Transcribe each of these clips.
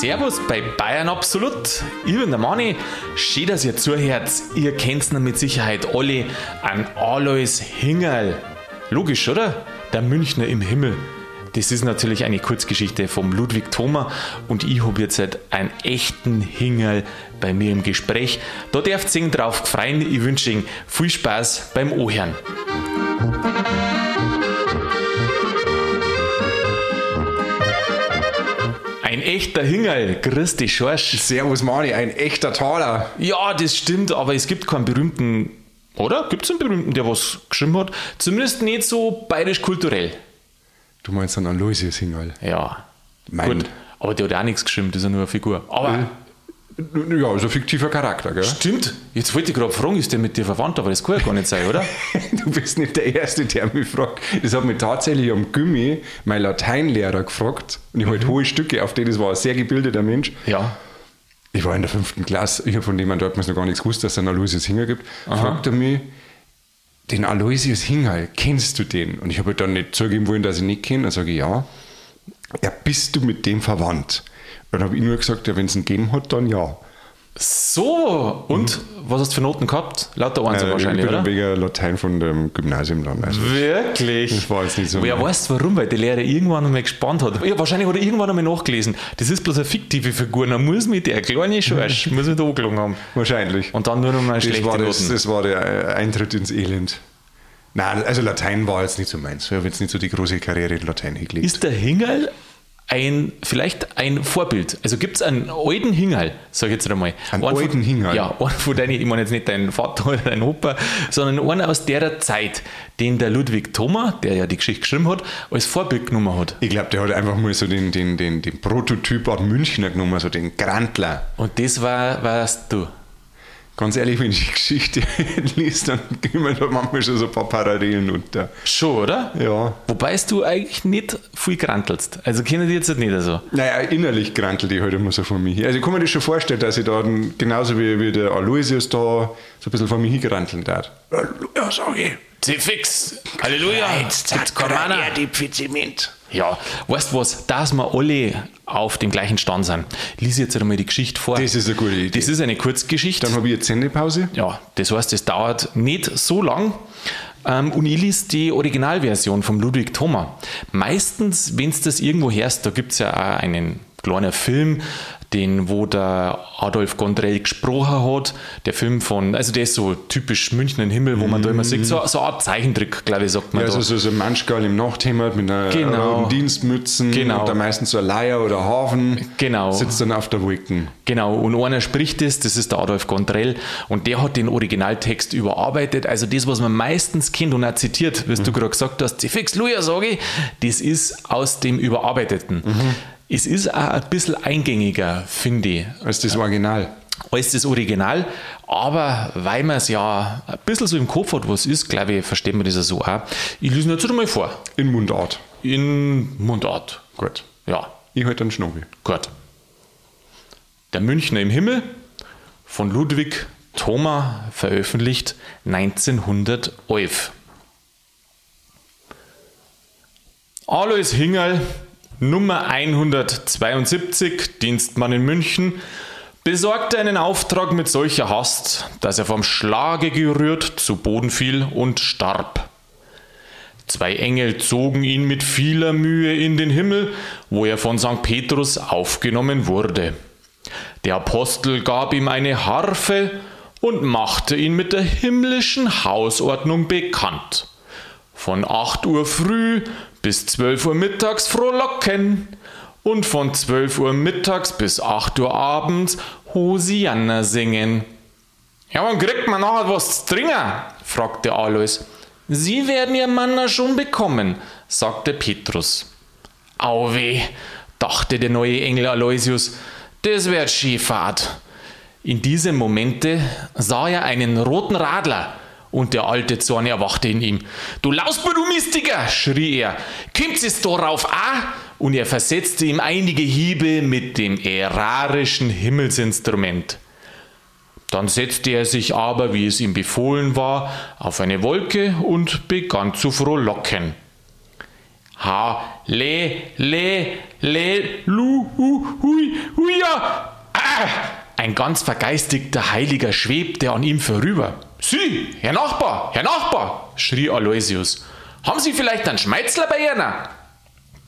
Servus bei Bayern Absolut. Ich bin der Mani. Schön, dass ihr zuhört. Ihr kennt ihn mit Sicherheit alle an Alois Hingerl. Logisch, oder? Der Münchner im Himmel. Das ist natürlich eine Kurzgeschichte vom Ludwig Thoma und ich habe jetzt halt einen echten Hingerl bei mir im Gespräch. Da dürft ihr drauf gefreien. Ich wünsche Ihnen viel Spaß beim Ohren. Echter Hingerl, grüß dich, Schorsch. Servus Mani, ein echter Taler. Ja, das stimmt, aber es gibt keinen berühmten, oder? Gibt es einen berühmten, der was geschrieben hat? Zumindest nicht so bayerisch-kulturell. Du meinst dann Aloysius Hingerl? Ja. Mein- Gut, aber der hat auch nichts geschrieben, das ist ja nur eine Figur. Aber Ja, ist ein fiktiver Charakter, gell? stimmt, jetzt wollte ich gerade fragen, ist der mit dir verwandt, aber das kann ja gar nicht sein, oder? Du bist nicht der Erste, der mich fragt. Das hat mich tatsächlich am Gummi mein Lateinlehrer gefragt. Und ich habe halt hohe Stücke, auf die das war ein sehr gebildeter Mensch. ja. Ich war in der fünften Klasse, ich habe von dem dort noch gar nichts gewusst, dass es einen Aloysius Hingerl gibt. Fragt er mich, den Aloysius Hingerl, kennst du den? Und ich habe halt dann nicht zugeben wollen, dass ich nicht kenne. Dann sage ich, ja. Ja, bist du mit dem verwandt? Dann habe ich nur gesagt, ja, wenn es ihn gegeben hat, dann ja. So, und was hast du für Noten gehabt? Lauter Einser Äh, wahrscheinlich, ich bin oder? wegen Latein von dem Gymnasium dann. Also, Wirklich? das war jetzt nicht so. Wer mein- weiß warum, weil der Lehrer irgendwann einmal gespannt hat. Ja, wahrscheinlich hat er irgendwann einmal nachgelesen. Das ist bloß eine fiktive Figur, dann muss mit der kleine Schorsch, muss mit angelogen haben. Wahrscheinlich. Und dann nur noch mal das, schlechte war das, Noten. das war der äh, Eintritt ins Elend. Nein, also Latein war jetzt nicht so meins. Ich habe jetzt nicht so die große Karriere in Latein hingelegt. Ist der Hingerl ein, vielleicht ein Vorbild? Also gibt es einen alten Hingerl, sag ich jetzt einmal. Einen von- alten Hingerl? Ja, einen von deinen, ich meine jetzt nicht deinen Vater oder deinen Opa, sondern einen aus der Zeit, den der Ludwig Thoma, der ja die Geschichte geschrieben hat, als Vorbild genommen hat. ich glaube, der hat einfach mal so den, den, den, den Prototyp aus Münchner genommen, so den Grantler. Und das war, warst du. Ganz ehrlich, wenn ich die Geschichte liest, dann gehen mir da manchmal schon so ein paar Parallelen unter. Schon, oder? Ja. Wobei du eigentlich nicht viel grantelst. Also kennen die jetzt nicht so. Naja, innerlich grantelt ich halt immer so von mir her. Also ich kann mir das schon vorstellen, dass ich da genauso wie, wie der Aloysius da so ein bisschen von mir hingeranteln darf. Ja, sag ich. fix Halleluja! Jetzt man auch. die Pfiziment. Ja, weißt du was, dass wir alle auf dem gleichen Stand sind. Lies jetzt einmal die Geschichte vor. Das ist eine gute Idee. Das ist eine Kurzgeschichte. Dann habe ich jetzt Sendepause. ja, das heißt, es dauert nicht so lang. Ähm, und ich lese die Originalversion von Ludwig Thoma. Meistens, wenn du das irgendwo hörst, da gibt es ja auch einen kleinen Film, den, wo der Adolf Gondrell gesprochen hat. Der Film von, also der ist so typisch Münchner Himmel, wo man da immer sieht, so, so eine Art Zeichentrick, glaube ich, sagt man Ja, da. also so, so ein Manschgal im Nachthemd mit einer Genau. roten Dienstmützen Genau. und da meistens so ein Leier oder Hafen. Genau. Sitzt dann auf der Wolken. Genau, und einer spricht das, das ist der Adolf Gondrell, und der hat den Originaltext überarbeitet. Also das, was man meistens kennt und auch zitiert, wie du gerade gesagt hast, die Fix Luja, sage ich, das ist aus dem Überarbeiteten. Es ist auch ein bisschen eingängiger, finde ich, Als das Original. als das Original. Aber weil man es ja ein bisschen so im Kopf hat, was ist, glaube ich, versteht man das ja so auch. Ich lese ihn jetzt einmal vor. In Mundart. In Mundart. Gut. Ja, Ich halt einen Schnobel. Gut. Der Münchner im Himmel von Ludwig Thoma veröffentlicht 1911. Alois Hingerl, Nummer 172, Dienstmann in München, besorgte einen Auftrag mit solcher Hast, dass er vom Schlage gerührt zu Boden fiel und starb. Zwei Engel zogen ihn mit vieler Mühe in den Himmel, wo er von St. Petrus aufgenommen wurde. Der Apostel gab ihm eine Harfe und machte ihn mit der himmlischen Hausordnung bekannt. Von 8 Uhr früh bis 12 Uhr mittags frohlocken und von 12 Uhr mittags bis 8 Uhr abends Hosianna singen. Ja, wann kriegt man nachher was zu trinken? fragte Alois. Sie werden Ihr Manna schon bekommen, sagte Petrus. Auweh, dachte der neue Engel Aloysius, das wird Skifahrt. In diesem Momente sah er einen roten Radler und der alte Zorn erwachte in ihm. Du Lausbur, du Mystiker, schrie er, kommt es darauf an? Und er versetzte ihm einige Hiebe mit dem erarischen Himmelsinstrument. Dann setzte er sich aber, wie es ihm befohlen war, auf eine Wolke und begann zu frohlocken. Ha, le, le, le, lu, hu, hui, huia. Ah! Ein ganz vergeistigter Heiliger schwebte an ihm vorüber. Sie, Herr Nachbar, Herr Nachbar, schrie Aloysius. Haben Sie vielleicht einen Schmeizler bei Ihnen?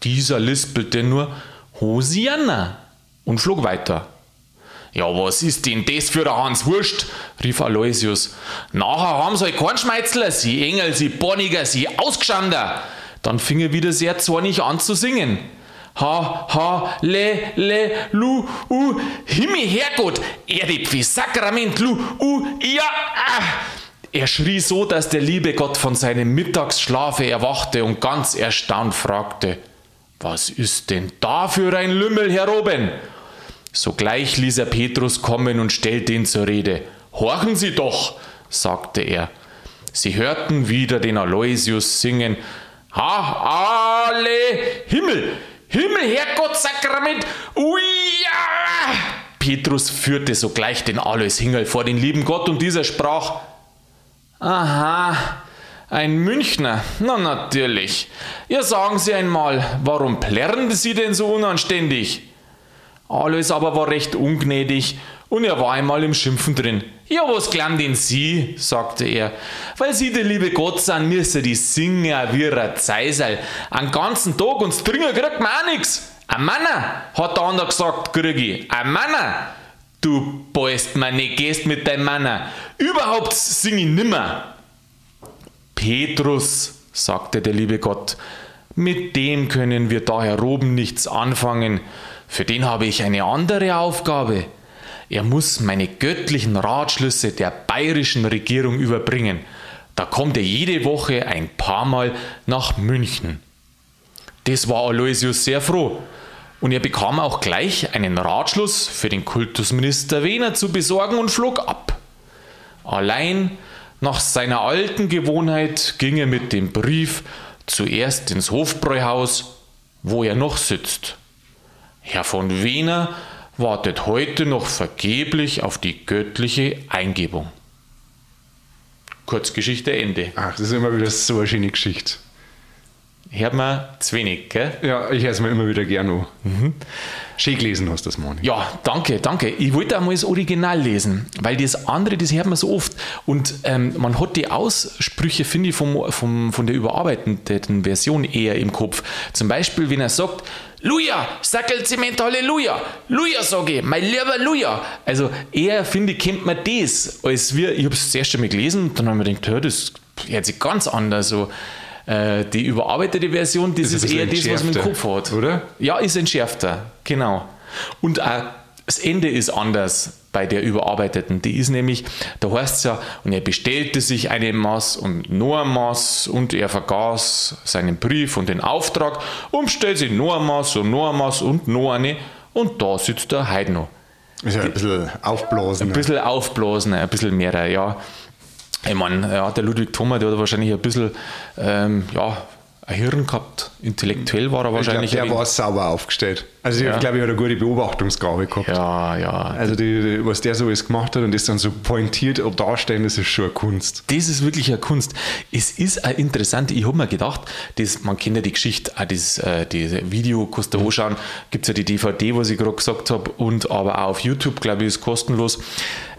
Dieser lispelte nur Hosianna und flog weiter. Ja, was ist denn das für ein Hans Wurst? rief Aloysius. Nachher haben sie halt keinen Schmeizler, sie Engel, sie Bonniger, sie Ausgeschander. Dann fing er wieder sehr zornig an zu singen. Ha, ha, le, le, lu, u, Himmel, Herrgott, Erde, Pfi, Sakrament, lu, u, ja, ah. Er schrie so, dass der liebe Gott von seinem Mittagsschlafe erwachte und ganz erstaunt fragte, was ist denn da für ein Lümmel, Herr Robin? Sogleich ließ er Petrus kommen und stellte ihn zur Rede. Horchen Sie doch, sagte er. Sie hörten wieder den Aloysius singen. Ha, alle, Himmel, Himmel, Herrgott, Sakrament, uia! Petrus führte sogleich den Alois Hingel vor den lieben Gott und dieser sprach, Aha, ein Münchner, na natürlich. Ja, sagen Sie einmal, warum plärren Sie denn so unanständig? Alois aber war recht ungnädig und er war einmal im Schimpfen drin. Ja, was glauben denn Sie? sagte er. Weil Sie der liebe Gott sind, müssen die Singer wie ein Zeisel. Einen ganzen Tag und Stringer kriegt man auch nix. Ein Manner, hat der andere gesagt, krieg ich. Ein Manner. Du beißt mir nicht, gehst mit deinem Manner. Überhaupt sing ich nimmer. Petrus, sagte der liebe Gott, mit dem können wir da heroben nichts anfangen. Für den habe ich eine andere Aufgabe. Er muss meine göttlichen Ratschlüsse der bayerischen Regierung überbringen. Da kommt er jede Woche ein paar Mal nach München. Das war Aloysius sehr froh. Und er bekam auch gleich einen Ratschluss für den Kultusminister Wehner zu besorgen und flog ab. Allein nach seiner alten Gewohnheit ging er mit dem Brief zuerst ins Hofbräuhaus, wo er noch sitzt. Herr von Wehner wartet heute noch vergeblich auf die göttliche Eingebung. Kurzgeschichte Ende. Ach, das ist immer wieder so eine schöne Geschichte. Hört man zu wenig, gell? Ja, ich höre es mir immer wieder gerne an. Mhm. Schön gelesen hast du das, Moni. Ja, danke, danke. Ich wollte einmal das Original lesen, weil das andere, das hört man so oft. Und ähm, man hat die Aussprüche, finde ich, vom, vom, von der überarbeiteten Version eher im Kopf. Zum Beispiel, wenn er sagt, Luja, Sackelzement, Halleluja, Luja sage ich, mein lieber Luja. Also eher, finde ich, kennt man das, als wir, ich habe es das erste Mal gelesen und dann haben wir gedacht, das hört sich ganz anders so. Äh, die überarbeitete Version, das ist, ist eher das, was man im Kopf hat. Oder? Ja, ist entschärfter, genau. Und auch das Ende ist anders bei der überarbeiteten. Die ist nämlich, da heißt es ja, und er bestellte sich eine Maß und nur ein Maß und er vergaß seinen Brief und den Auftrag und stellt sich nur ein Maß und nur ein Maß und nur eine und da sitzt er heute noch. Ist ja ein bisschen aufblasen. Ein bisschen aufblasen, ein bisschen mehr, ja. Ich meine, ja, der Ludwig Thoma, der hat wahrscheinlich ein bisschen, ähm, ja, ein Hirn gehabt. Intellektuell war er wahrscheinlich. Ich glaub, der war sauber aufgestellt. Also ich glaube, ich hat eine gute Beobachtungsgabe gehabt. Ja, ja. Also die, die, was der so alles gemacht hat und das dann so pointiert darstellen, das ist schon eine Kunst. Das ist wirklich eine Kunst. Es ist auch interessant, ich habe mir gedacht, das, man kennt ja die Geschichte, auch das, äh, diese Video kannst du mhm. anschauen, gibt es ja die DVD, was ich gerade gesagt habe, und aber auch auf YouTube, glaube ich, ist kostenlos.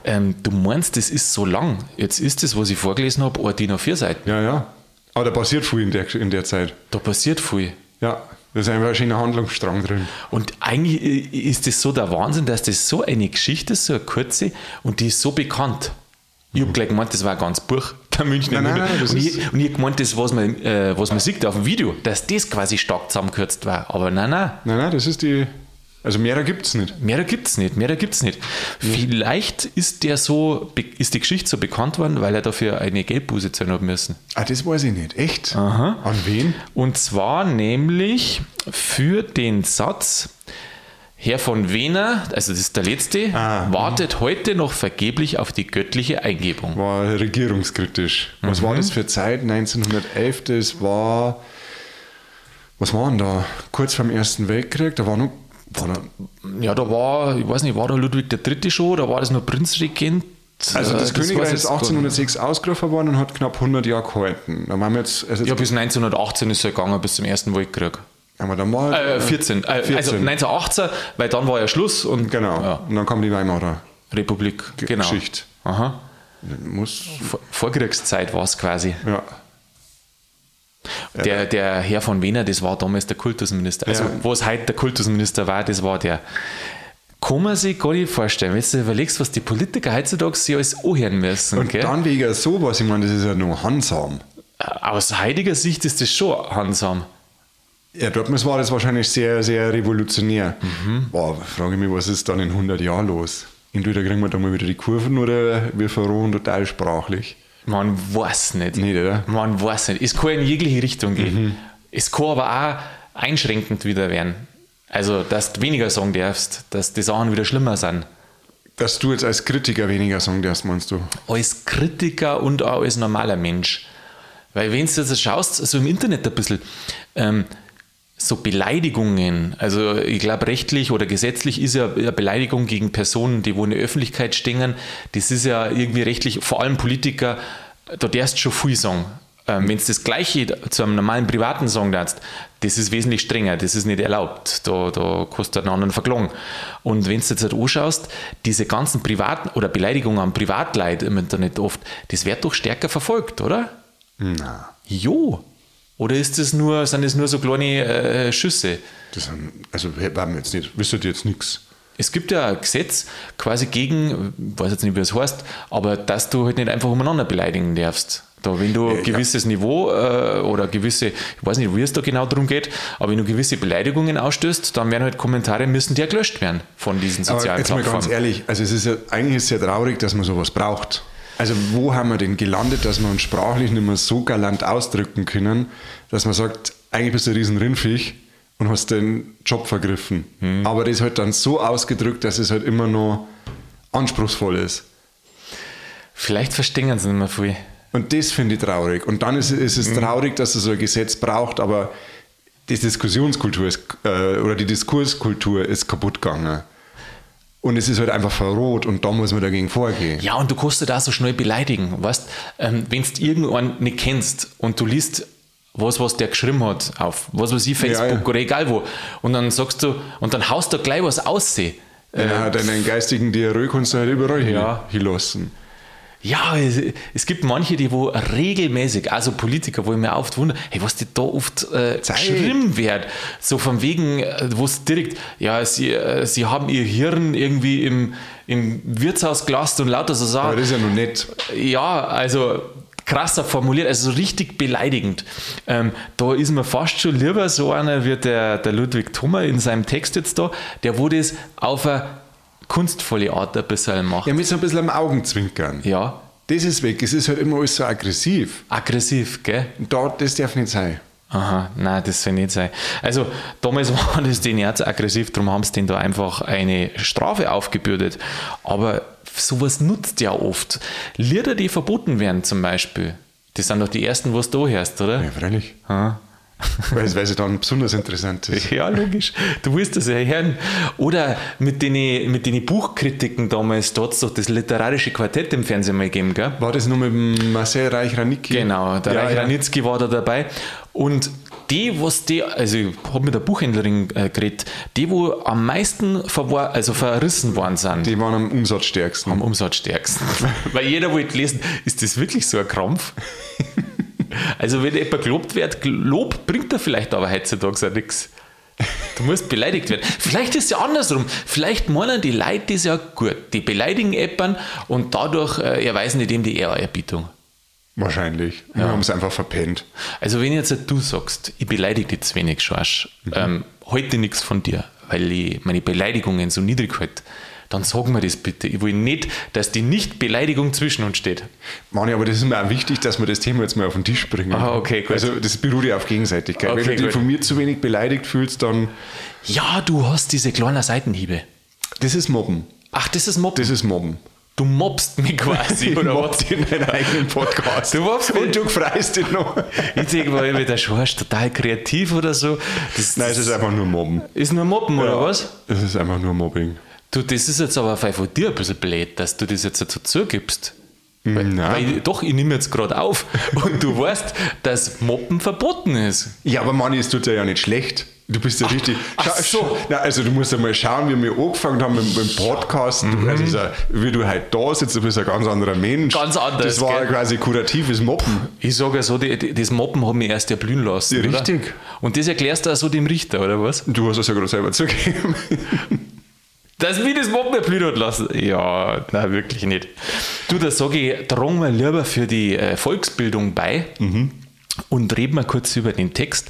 Ähm, du meinst, das ist so lang. Jetzt ist das, was ich vorgelesen habe, DIN A4 Seiten. Ja, ja. Aber da passiert viel in der, in der Zeit. Da passiert viel. Ja, da ist einfach ein schöner Handlungsstrang drin. Und eigentlich ist das so der Wahnsinn, dass das so eine Geschichte ist, so eine kurze, und die ist so bekannt. Ich habe gleich gemeint, das war ein ganz Buch, der Münchner nein, nein, nein, und, ich, und ich gemeint, das, was man, äh, was man sieht auf dem Video, dass das quasi stark zusammengekürzt war. Aber nein, nein. Nein, nein, das ist die, also mehrer gibt es nicht. Mehrer gibt es nicht, mehrer gibt es nicht. Mhm. Vielleicht ist der so, ist die Geschichte so bekannt worden, weil er dafür eine Geldbuße zahlen hat müssen. Ah, das weiß ich nicht. Echt? Aha. An wen? Und zwar nämlich für den Satz, Herr von Wehner, also das ist der letzte, ah, wartet mh. heute noch vergeblich auf die göttliche Eingebung. War regierungskritisch. Was mhm. war das für Zeit? 1911, das war, was war denn da? Kurz vor dem Ersten Weltkrieg, da war noch ja, da war, ich weiß nicht, war da Ludwig III. schon oder war das nur Prinzregent? Also das, äh, das Königreich ist 1806 ausgerufen worden und hat knapp 100 Jahre gehalten. Da haben wir jetzt, also jetzt ja, bis 1918 ist er gegangen, bis zum Ersten Weltkrieg. Haben wir dann mal? Äh, 14. Äh, 14. Also 1918, weil dann war ja Schluss und genau. Ja, Und dann kam die Weimarer Republik. Genau. Geschichte. Aha. Muss, Vor- Vorkriegszeit war es quasi. ja. Der, der Herr von Wiener, das war damals der Kultusminister. Also, Ja. was heute der Kultusminister war, das war der. Kann man sich gar nicht vorstellen, wenn du dir überlegst, was die Politiker heutzutage sich alles anhören müssen. Und gell? dann wegen sowas, ich meine, das ist ja nur Hansam. Aus heutiger Sicht ist das schon handsam. Ja, damals war das wahrscheinlich sehr, sehr revolutionär. Mhm. Boah, frage ich mich, was ist dann in 100 Jahren los? Entweder kriegen wir da mal wieder die Kurven oder wir verrohen total sprachlich. Man weiß nicht. Nicht, oder? Man weiß nicht. Es kann in jegliche Richtung gehen. Mhm. Es kann aber auch einschränkend wieder werden. Also, dass du weniger sagen darfst, dass die Sachen wieder schlimmer sind. Dass du jetzt als Kritiker weniger sagen darfst, meinst du? Als Kritiker und auch als normaler Mensch. Weil, wenn du jetzt schaust, so im Internet ein bisschen, ähm, so Beleidigungen, also ich glaube rechtlich oder gesetzlich ist ja eine Beleidigung gegen Personen, die wo in der Öffentlichkeit stehen, das ist ja irgendwie rechtlich, vor allem Politiker, da darfst du schon viel sagen. Ähm, Wenn du das Gleiche zu einem normalen privaten sagen darfst, das ist wesentlich strenger, das ist nicht erlaubt. Da, da kostet einen anderen verklagen. Und wenn du jetzt halt anschaust, diese ganzen privaten oder Beleidigungen an Privatleid im Internet oft, das wird doch stärker verfolgt, oder? Na, Jo. Oder ist das nur, sind das nur so kleine äh, Schüsse? das sind, also mir jetzt nicht, wisst ihr jetzt nichts. Es gibt ja ein Gesetz quasi gegen, ich weiß jetzt nicht, wie es heißt, aber dass du halt nicht einfach umeinander beleidigen darfst. Da, wenn du ein ja. gewisses Niveau äh, oder gewisse, ich weiß nicht, wie es da genau darum geht, aber wenn du gewisse Beleidigungen ausstößt, dann werden halt Kommentare müssen die ja gelöscht werden von diesen Aber sozialen jetzt mal ganz Plattformen. ehrlich, also es ist ja, eigentlich ist es ja traurig, dass man sowas braucht. Also wo haben wir denn gelandet, dass wir uns sprachlich nicht mehr so galant ausdrücken können, dass man sagt, eigentlich bist du ein riesen Rindviech und hast den Job vergriffen. Hm. Aber das halt dann so ausgedrückt, dass es halt immer noch anspruchsvoll ist. Vielleicht verstehen sie nicht mehr viel. Und das finde ich traurig. Und dann ist, ist es traurig, dass es so ein Gesetz braucht, aber die Diskussionskultur ist, äh, oder die Diskurskultur ist kaputt gegangen. Und es ist halt einfach verroht und da muss man dagegen vorgehen. Ja, und du kannst da so schnell beleidigen. Weißt, ähm, wenn du irgendwann nicht kennst und du liest was, was der geschrieben hat auf, was weiß ich, Facebook Ja, ja. oder egal wo, und dann sagst du, und dann haust du gleich was aussehen. Ja, deinen geistigen Diarrhoe kannst du halt überall Ja. hin, hinlassen. Ja, es, gibt manche, die wo regelmäßig, also Politiker, wo ich mir oft wundere, hey, was die da oft äh, geschrieben wird, so von wegen, äh, wo es direkt, ja, sie, äh, sie haben ihr Hirn irgendwie im, im Wirtshaus gelassen und lauter so Aber Sachen. das ist ja noch nett. Ja, also krasser formuliert, also so richtig beleidigend. Ähm, da ist mir fast schon lieber so einer wie der, der Ludwig Thummer in seinem Text jetzt da, der wo das auf eine kunstvolle Art ein bisschen macht. Ja, mit so ein bisschen am Augenzwinkern. Ja, Das ist weg. Es ist halt immer alles so aggressiv. aggressiv, gell? Da, das darf nicht sein. Aha, nein, das soll nicht sein. Also, damals war das den Ärzten aggressiv, darum haben sie denen da einfach eine Strafe aufgebürdet. Aber sowas nutzt ja oft. Lieder, die verboten werden, zum Beispiel, das sind doch die ersten, was du da hörst, oder? Ja, freilich. Ah. Weil es, weil es dann besonders interessant ist. Ja, logisch. Du willst das ja hören. Oder mit den, mit den Buchkritiken damals, da hat es doch das literarische Quartett im Fernsehen mal gegeben, gell? War das nur mit Marcel Reich-Ranicki? Genau, der ja, Reich ja. War da dabei. Und die, was die, also ich habe mit der Buchhändlerin äh, geredet, die, wo am meisten verwar also verrissen worden sind, Die waren am umsatzstärksten. am Umsatzstärksten. Weil jeder wollte lesen, ist das wirklich so ein Krampf? also wenn jemand gelobt wird, Lob bringt er vielleicht aber heutzutage auch nichts. Du musst beleidigt werden. Vielleicht ist es ja andersrum. Vielleicht meinen die Leute das ja gut. Die beleidigen jemanden und dadurch äh, erweisen die dem die Ehrerbietung. Wahrscheinlich. Wir haben es einfach verpennt. Also wenn jetzt du sagst, ich beleidige dich zu wenig, Schorsch, ähm, halte nichts von dir, weil ich meine Beleidigungen so niedrig halte, dann sag mir das bitte. Ich will nicht, dass die Nicht-Beleidigung zwischen uns steht. Mani, aber das ist mir auch wichtig, dass wir das Thema jetzt mal auf den Tisch bringen. Ah, okay, gut. Also das beruht ja auf Gegenseitigkeit. Okay, Wenn du dich von mir zu wenig beleidigt fühlst, dann Ja, du hast diese kleinen Seitenhiebe. das ist Mobben. Ach, das ist Mobben. Das ist Mobben. du mobst mich quasi, oder was? Mobbt in deinen eigenen Podcast. Du mobst mich. Und du freust dich noch. Ich denke mal, der Schorsch total kreativ oder so. Das, Nein, es ist einfach nur Mobben. ist nur Mobben, oder was? Es ist einfach nur Mobbing. Du, das ist jetzt aber von dir ein bisschen blöd, dass du das jetzt dazu zugibst. Weil, Nein. weil ich, doch, ich nehme jetzt gerade auf und du weißt, dass Moppen verboten ist. Ja, aber Manni, es tut dir ja nicht schlecht. Du bist ja richtig. ach so. Na, also du musst ja mal schauen, wie wir angefangen haben mit, dem Podcast. Mhm. Also ist ja, wie du halt da sitzt, du bist ein ganz anderer Mensch. Ganz anders, Das war gell? quasi kuratives Moppen. Ich sage ja so, die, die, das Moppen hat mich erst erblühen lassen. Ja, oder? richtig. Und das erklärst du auch so dem Richter, oder was? Du hast es ja gerade selber zugegeben. Dass mich das Moppen erblühen hat lassen? Ja, nein, wirklich nicht. Du, da sage ich, tragen wir lieber für die äh, Volksbildung bei. Und reden wir kurz über den Text.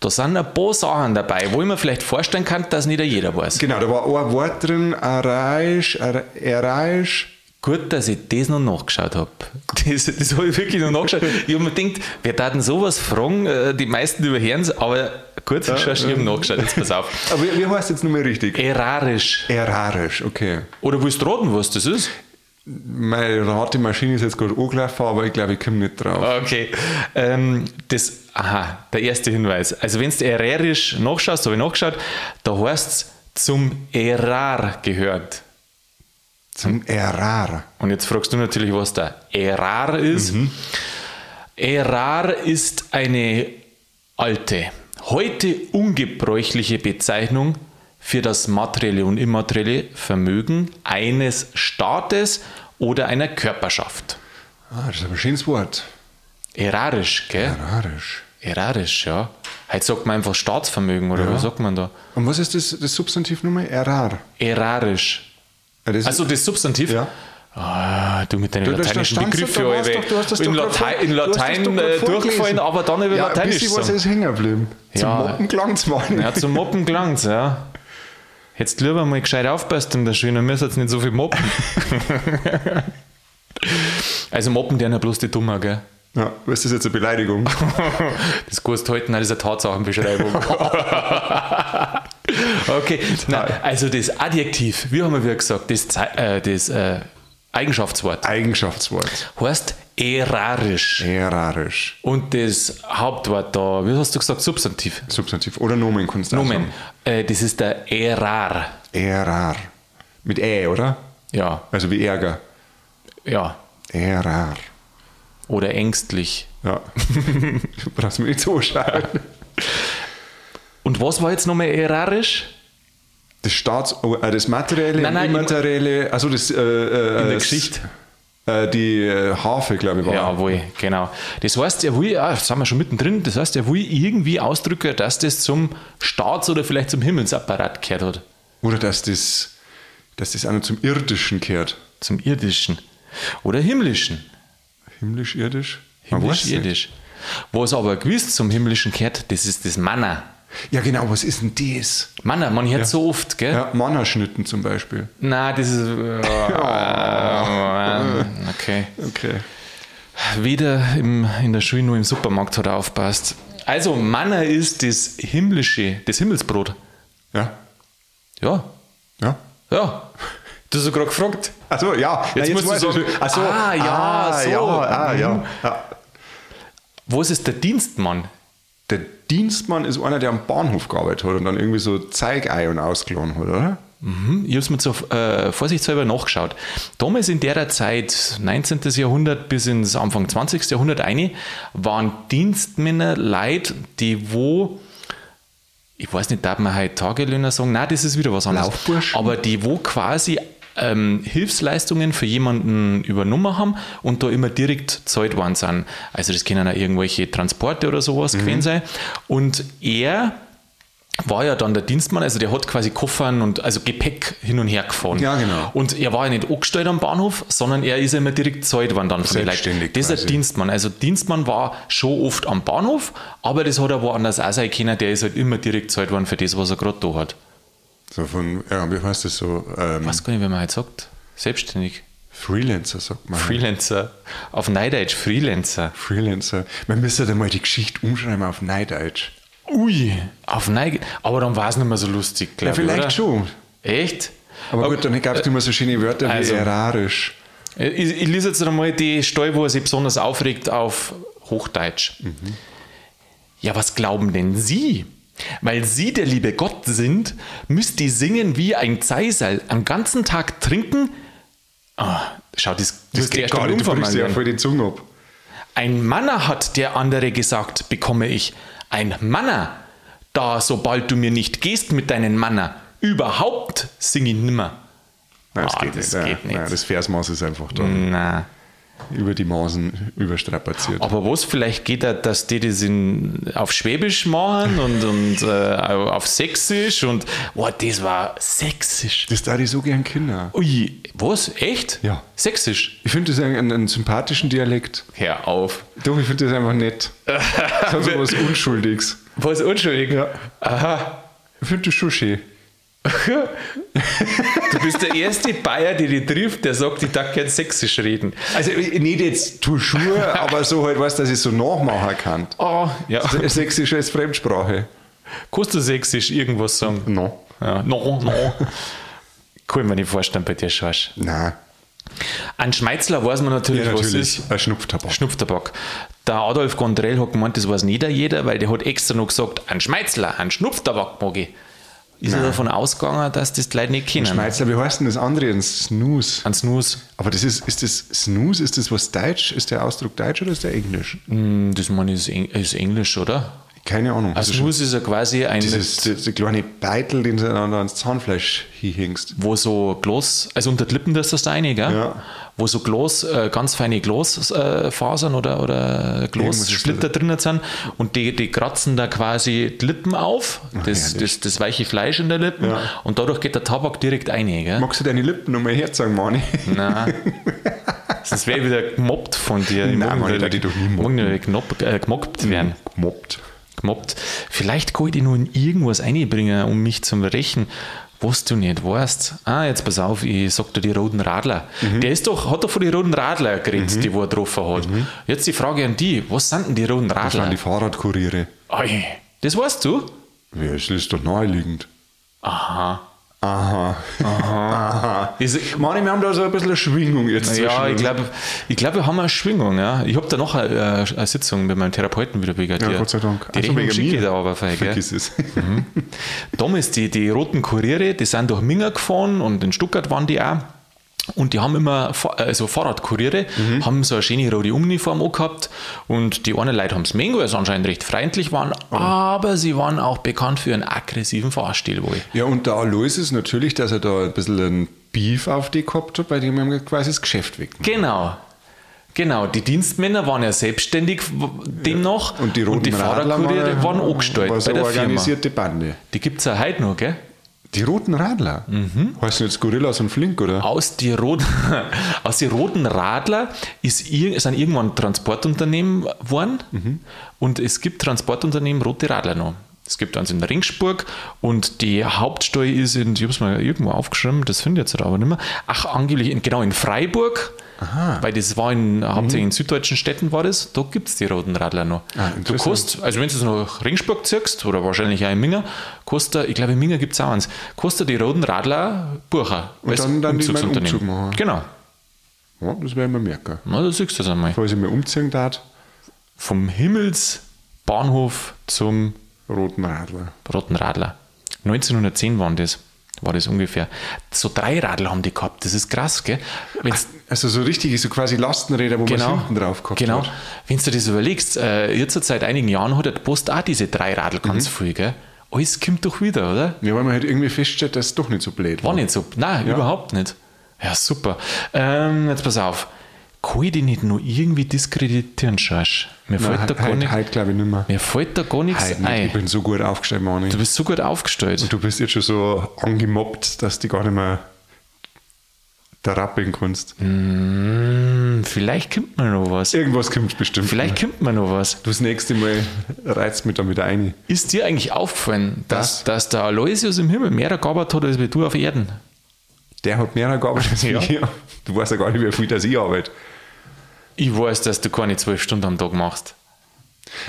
Da sind ein paar Sachen dabei, wo ich mir vielleicht vorstellen kann, dass nicht jeder weiß. genau, da war ein Wort drin, Araisch, Araisch. Gut, dass ich das noch nachgeschaut habe. Das, das habe ich wirklich noch nachgeschaut. Ich habe mir gedacht, wir taten sowas fragen, äh, die meisten überhören es, aber gut, ja, ich habe nachgeschaut, jetzt pass auf. Aber wie, wie heißt jetzt nochmal richtig? Erarisch. Erarisch, okay. Oder willst du raten, was das ist? Meine Ratemaschine ist jetzt gerade angelaufen, aber ich glaube, ich komme nicht drauf. Okay. Ähm, das, aha, der erste Hinweis. Also, wenn du erarisch nachschaust, habe ich nachgeschaut, da heißt es zum Erar gehört. Zum Erar. Und jetzt fragst du natürlich, was der Erar ist. Erar ist eine alte, heute ungebräuchliche Bezeichnung für das materielle und immaterielle Vermögen eines Staates oder einer Körperschaft. Ah, das ist aber ein schönes Wort. Erarisch, gell? Erarisch. Erarisch, ja. Heute sagt man einfach Staatsvermögen, oder was sagt man da? Und was ist das, das Substantiv nochmal? Erar. Erarisch. Das Also das Substantiv? Ja. Ah, du mit deinen Du, lateinischen du- Begriffen, du Alter. doch- du in, Latein, in du Latein grad äh, durchgefallen, aber dann über ja, ein Lateinisch bisschen was ist hängen geblieben. Zum Ja. Moppen klang's mal. Ja, zum Moppen gelangt's, ja. Jetzt lieber mal gescheit aufpassen, der Schöne müsst jetzt nicht so viel moppen. also moppen der ja bloß die Dummer, gell? Ja, was ist das jetzt eine Beleidigung? Das kannst du halten, nein, das ist eine Tatsachenbeschreibung. okay, na, also das Adjektiv, wie haben wir gesagt, das, äh, das äh, Eigenschaftswort Eigenschaftswort. heißt erarisch. Erarisch. Und das Hauptwort da, wie hast du gesagt, Substantiv? Substantiv. Oder Nomen kannst du Nomen. Äh, das ist der Erar. Erar. Mit Ä, oder? Ja, Also wie Ärger. ja. Erar. Oder ängstlich. Ja. du brauchst mir nicht so schauen. Und was war jetzt nochmal erarisch? Das Staats... Oh, äh, das Materielle, Nein, nein, Immaterielle... Also das... Äh, äh, In der Geschichte. Äh, die äh, Harfe, glaube ich, war. Jawohl, genau. Das heißt, er will, ah, sind wir schon mittendrin, das heißt, er will irgendwie ausdrücken, dass das zum Staats- oder vielleicht zum Himmelsapparat gehört hat. Oder dass das, dass das auch noch zum Irdischen gehört. Zum Irdischen. Oder Himmlischen. Himmlisch-irdisch? Himmlisch-irdisch. Was aber gewiss zum Himmlischen gehört, das ist das Manna. Ja, genau, was ist denn das? Manna, man hört so oft, gell? Ja, Mannerschnitten zum Beispiel. Nein, das ist. äh, okay. Okay. Weder im, in der Schule noch im Supermarkt hat er aufpasst. Also, Manna ist das himmlische, das Himmelsbrot. Ja. Ja, Ja. ja. Du hast ja gerade gefragt. Achso, ja. Jetzt Na, musst du sagen, so. ah, ja, ah, so. Ja, ah, ja. Ja. Was ist der Dienstmann? Der Dienstmann ist einer, der am Bahnhof gearbeitet hat und dann irgendwie so Zeigei und ausgeladen hat, oder? Mhm, Ich habe es mir zur äh, vorsichtshalber nachgeschaut. Damals in der Zeit, 19. Jahrhundert bis ins Anfang 20. Jahrhundert eine, waren Dienstmänner Leute, die wo, ich weiß nicht, darf man heute Tagelöhner sagen? Nein, das ist wieder was anderes. Laufburschen? Aber die wo quasi ähm, Hilfsleistungen für jemanden übernommen haben und da immer direkt zahlt worden sind. Also das können auch irgendwelche Transporte oder sowas Mhm. gewesen sein. Und er war ja dann der Dienstmann, also der hat quasi Koffern und also Gepäck hin und her gefahren. Ja, genau. Und er war ja nicht angestellt am Bahnhof, sondern er ist ja immer direkt gezahlt worden dann von den Leuten. Das ist ein Dienstmann. Also Dienstmann war schon oft am Bahnhof, aber das hat er woanders auch sein können, der ist halt immer direkt gezahlt worden für das, was er gerade da hat. So von, ja, wie heißt das so? Ähm, Ich weiß gar nicht, wie man halt sagt. Selbstständig. Freelancer, sagt man. Freelancer. Auf Neideutsch Freelancer. Freelancer. Man müsste dann mal die Geschichte umschreiben auf Neideutsch. Ui, auf Neige. Aber dann war es nicht mehr so lustig, Ja, glaube ich. vielleicht oder? schon. Echt? Aber gut, dann gab es immer so schöne Wörter also- wie erarisch. Ich, ich lese jetzt einmal die Stelle, wo er sich besonders aufregt, auf Hochdeutsch. Ja, was glauben denn Sie? Weil Sie der liebe Gott sind, müsst ihr singen wie ein Zeisal, am ganzen Tag trinken. Ah, schau, das, Das geht gar nicht, du brichst ja voll die Zunge ab. Ein Manner hat der andere gesagt, bekomme ich. Ein Manner. Da, sobald du mir nicht gehst mit deinen Manner, überhaupt sing ich nimmer. Nein, das Ah, geht das nicht. geht Nein, nicht. das Versmaß ist einfach da Na. Über die Maßen überstrapaziert. Aber was vielleicht geht da, dass die das in, auf Schwäbisch machen und, und äh, auf Sächsisch und boah, das war Sächsisch. Das da ich so gern Kinder. Ui, was? Echt? Ja. Sächsisch? Ich finde das einen, einen, sympathischen Dialekt. Hör auf. Doch, ich finde das einfach nett. Das hat so was Unschuldiges. Was unschuldig? Ja. Aha. Ich finde das schon schön. Du bist der erste Bayer, der dich trifft, der sagt, ich darf kein Sächsisch reden. Also nicht jetzt toujours, aber so halt was, dass ich so nachmachen kann. Oh, ja. Sächsisch als Fremdsprache. Kannst du Sächsisch irgendwas sagen? No. Ja, no, no. Kann ich mir nicht vorstellen bei dir, Schorsch. Nein. An Schmeizler weiß man natürlich, Ja, was natürlich. ist. Ein Schnupftabak. Schnupftabak. Der Adolf Gondrell hat gemeint, das weiß nicht jeder, weil der hat extra noch gesagt, ein Schmeizler, ein Schnupftabak mag ich. Ist er davon ausgegangen, dass das die Leute nicht kennen? Schmeizler, wie heißt denn das andere? Ein Snooze. Ein Snus. Aber das ist, ist das Snooze, ist das was Deutsch? Ist der Ausdruck Deutsch oder ist der Englisch? Hm, Das meine ich ist Englisch, oder? Keine Ahnung. Also Snus ist ja quasi ein, dieses das, das kleine Beitel, den du dann ans Zahnfleisch hinhängst. wo so Glas, also unter die Lippen das ist das eine, gell? Ja. Wo so Glas, äh, ganz feine Glasfasern äh, oder, oder Glassplitter drinnen sind und die, die kratzen da quasi die Lippen auf, das, herrlich. das, das weiche Fleisch in der Lippen Ja. und dadurch geht der Tabak direkt ein, gell? Magst du deine Lippen nochmal herzagen, Mani? Nein. Sonst wäre ich wieder gemobbt von dir. Ich Nein, Mann, ich dich doch nie gemobbt, äh, gemobbt werden. Gemobbt. Gemobbt. Vielleicht kann ich dich nur in irgendwas einbringen, um mich zum Rächen. Was du nicht weißt. Ah, jetzt pass auf, ich sag dir die roten Radler. Mhm. Der ist doch, hat doch von den roten Radler geredet, die wo er getroffen hat. Jetzt die Frage an die, was sind denn die roten Das waren Radler? die Fahrradkuriere. Ei, das weißt du? Ja, das ist doch naheliegend. Aha. Aha. Aha. Ist, Mani, wir haben da so ein bisschen eine Schwingung jetzt. ja, zwischen ich glaube, ich glaub, wir haben eine Schwingung. Ja. Ich habe da noch eine, eine Sitzung mit meinem Therapeuten wieder wegen Ja. Gott sei Dank. Die Also Rechnung schicke ich da aber fein? Vergiss es. Damals, die, die roten Kuriere, die sind durch Minga gefahren und in Stuttgart waren die auch. Und die haben immer, also Fahrradkuriere, Mhm. haben so eine schöne rote Uniform auch gehabt. Und die einen Leute haben es Mango, also anscheinend recht freundlich waren, aber sie waren auch bekannt für einen aggressiven Fahrstil wohl. Ja, und der Alois ist natürlich, dass er da ein bisschen ein Beef auf die gehabt hat, bei dem er quasi das Geschäft weg. Genau. Genau, die Dienstmänner waren ja selbstständig demnach Und die roten Fahrradkuriere Radler waren angestellt war so bei der eine Firma. organisierte Bande. Die gibt es ja heute noch, gell? Die roten Radler? Mhm. Heißen jetzt Gorillas und Flink, oder? Aus die roten, aus die roten Radler ist ir, sind irgendwann Transportunternehmen geworden und es gibt Transportunternehmen Rote Radler noch. Es gibt eins in Ringsburg und die Hauptsteuer ist in, ich habe es mal irgendwo aufgeschrieben, das finde ich jetzt aber nicht mehr. Ach, angeblich in, genau in Freiburg, weil das war in, hauptsächlich in süddeutschen Städten war das, da gibt es die roten Radler noch. Ah, du kannst, also wenn du es nach Ringsburg ziehst, oder wahrscheinlich auch in Minga, kostet, ich glaube in Minga gibt es auch eins, kostet die roten Radler Bucher. Und dann- dann die meinen. Umzug machen. Genau. Ja, das werden wir merken. Na, da siehst du das einmal. Falls ich mir umziehen darf, Vom Himmelsbahnhof zum roten Radler. Roten Radler. 1910 waren das, war das ungefähr. So drei Radler haben die gehabt. Das ist krass, gell? Wenn's, Also so richtig, so quasi Lastenräder, wo man genau, hinten drauf gehabt genau. hat. Wenn du das überlegst, äh, jetzt seit einigen Jahren hat der Post auch diese drei Radl ganz Mhm. viel, gell? Alles kommt doch wieder, oder? Ja, weil man halt irgendwie feststellt, dass es doch nicht so blöd War war. nicht so. Nein, Ja. überhaupt nicht. Ja, super. Ähm, jetzt pass auf. Kann ich die nicht nur irgendwie diskreditieren, Schorsch? Mir fällt da gar heute, nicht, heute glaube ich nicht mehr. mir fällt da gar nichts nicht. Ich ein. bin so gut aufgestellt, Mani. Du bist so gut aufgestellt. Du bist jetzt schon so angemobbt, dass du gar nicht mehr da rappeln kannst. Hm, vielleicht kommt mir noch was. Irgendwas kommt bestimmt. Vielleicht kommt mir noch was. Du das nächste Mal reizt mich da wieder ein. Ist dir eigentlich aufgefallen, dass, Was? dass der Aloysius im Himmel mehr gearbeitet hat als wie du auf Erden? Der hat mehr gearbeitet als Ja. wir. Du weißt ja gar nicht, wie viel das ich arbeite. Ich weiß, dass du keine zwölf Stunden am Tag machst.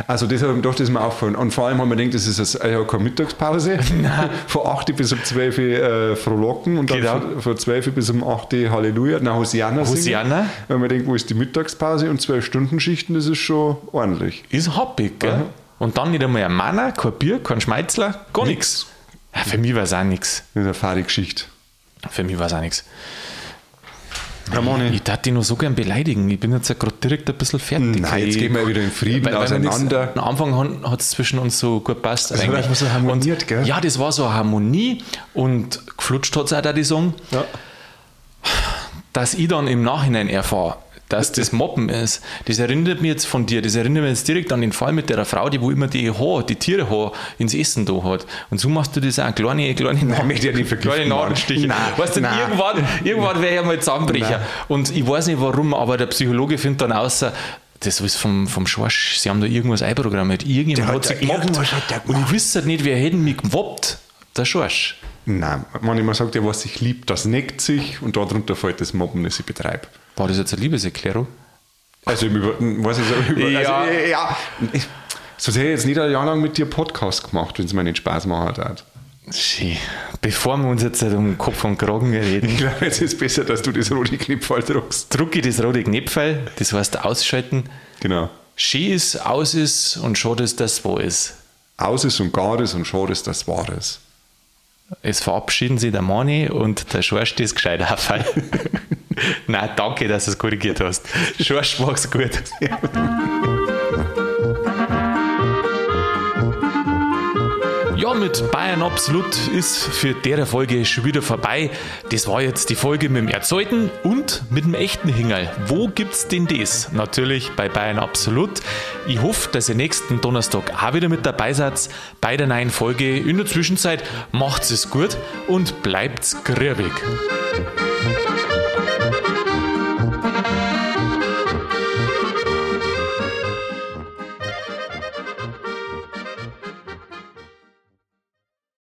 Also das habe ich mir gedacht, das ist mir aufgefallen. Und vor allem haben wir gedacht, das ist eine, ja, keine Mittagspause. von 8 bis um 12 Uhr äh, frohlocken und dann Genau. von, von 12 Uhr bis um 8 Uhr Halleluja, na Hosianna. Hosianna. Wenn man denkt, wo ist die Mittagspause und 12 Stunden Schichten, das ist schon ordentlich. Ist happig, gell? Aha. Und dann nicht einmal ein Manner, kein Bier, kein Schmeizler, gar nichts. Ja, für mich war es auch nichts. Das ist eine fahre Geschichte. Für mich war es auch nichts. Ramone. Ich darf dich noch so gern beleidigen. Ich bin jetzt ja gerade direkt ein bisschen fertig. Nein, jetzt gehen wir wieder in Frieden weil, auseinander. Weil am Anfang hat es zwischen uns so gut passt. Das eigentlich. so harmoniert, gell? Ja, das war so eine Harmonie und geflutscht hat es auch, da die Song. Ja. Dass ich dann im Nachhinein erfahre, dass das Moppen ist. Das erinnert mich jetzt von dir, das erinnert mich jetzt direkt an den Fall mit der Frau, die wo immer die Haar, die Tiere Haar ins Essen da hat. Und so machst du das auch, kleine, kleine, nein, kleine Nadelstiche. Nein, weißt du, nein. irgendwann, irgendwann wäre ich mal Zusammenbrecher. Und ich weiß nicht warum, aber der Psychologe findet dann außer, das ist vom, vom Schorsch, sie haben da irgendwas einprogrammiert. Irgendjemand hat sich gemobbt. Und ich wüsste nicht, wer hätte mich gemobbt. Der Schorsch. Nein, man sagt ja, was sich liebt, das neckt sich und darunter fällt das Mobben, das ich betreibe. War das jetzt eine Liebeserklärung? Also, über, was ist über, ja. Also, ja. Ich, so hätte ich jetzt nicht ein Jahr lang mit dir Podcast gemacht, wenn es mir nicht Spaß machen hat. Schön. Bevor wir uns jetzt um Kopf und Kragen reden. Ich glaube, jetzt ist es besser, dass du das rote Knipfel druckst. Drucke ich das rote Knipfel, das heißt ausschalten. Genau. Schön ist, aus ist und schade ist, dass wahr ist. Aus ist und gar ist und schade ist, dass wahr ist. Es verabschieden sich der Mani und der Schorst ist gescheit Fall. Nein, danke, dass du es korrigiert hast. Schorst mach's gut. Ja, mit Bayern Absolut ist für der Folge schon wieder vorbei. Das war jetzt die Folge mit dem Erzeugten und mit dem echten Hingerl. Wo gibt's denn das? Natürlich bei Bayern Absolut. Ich hoffe, dass ihr nächsten Donnerstag auch wieder mit dabei seid bei der neuen Folge. In der Zwischenzeit macht's es gut und bleibt's grübig.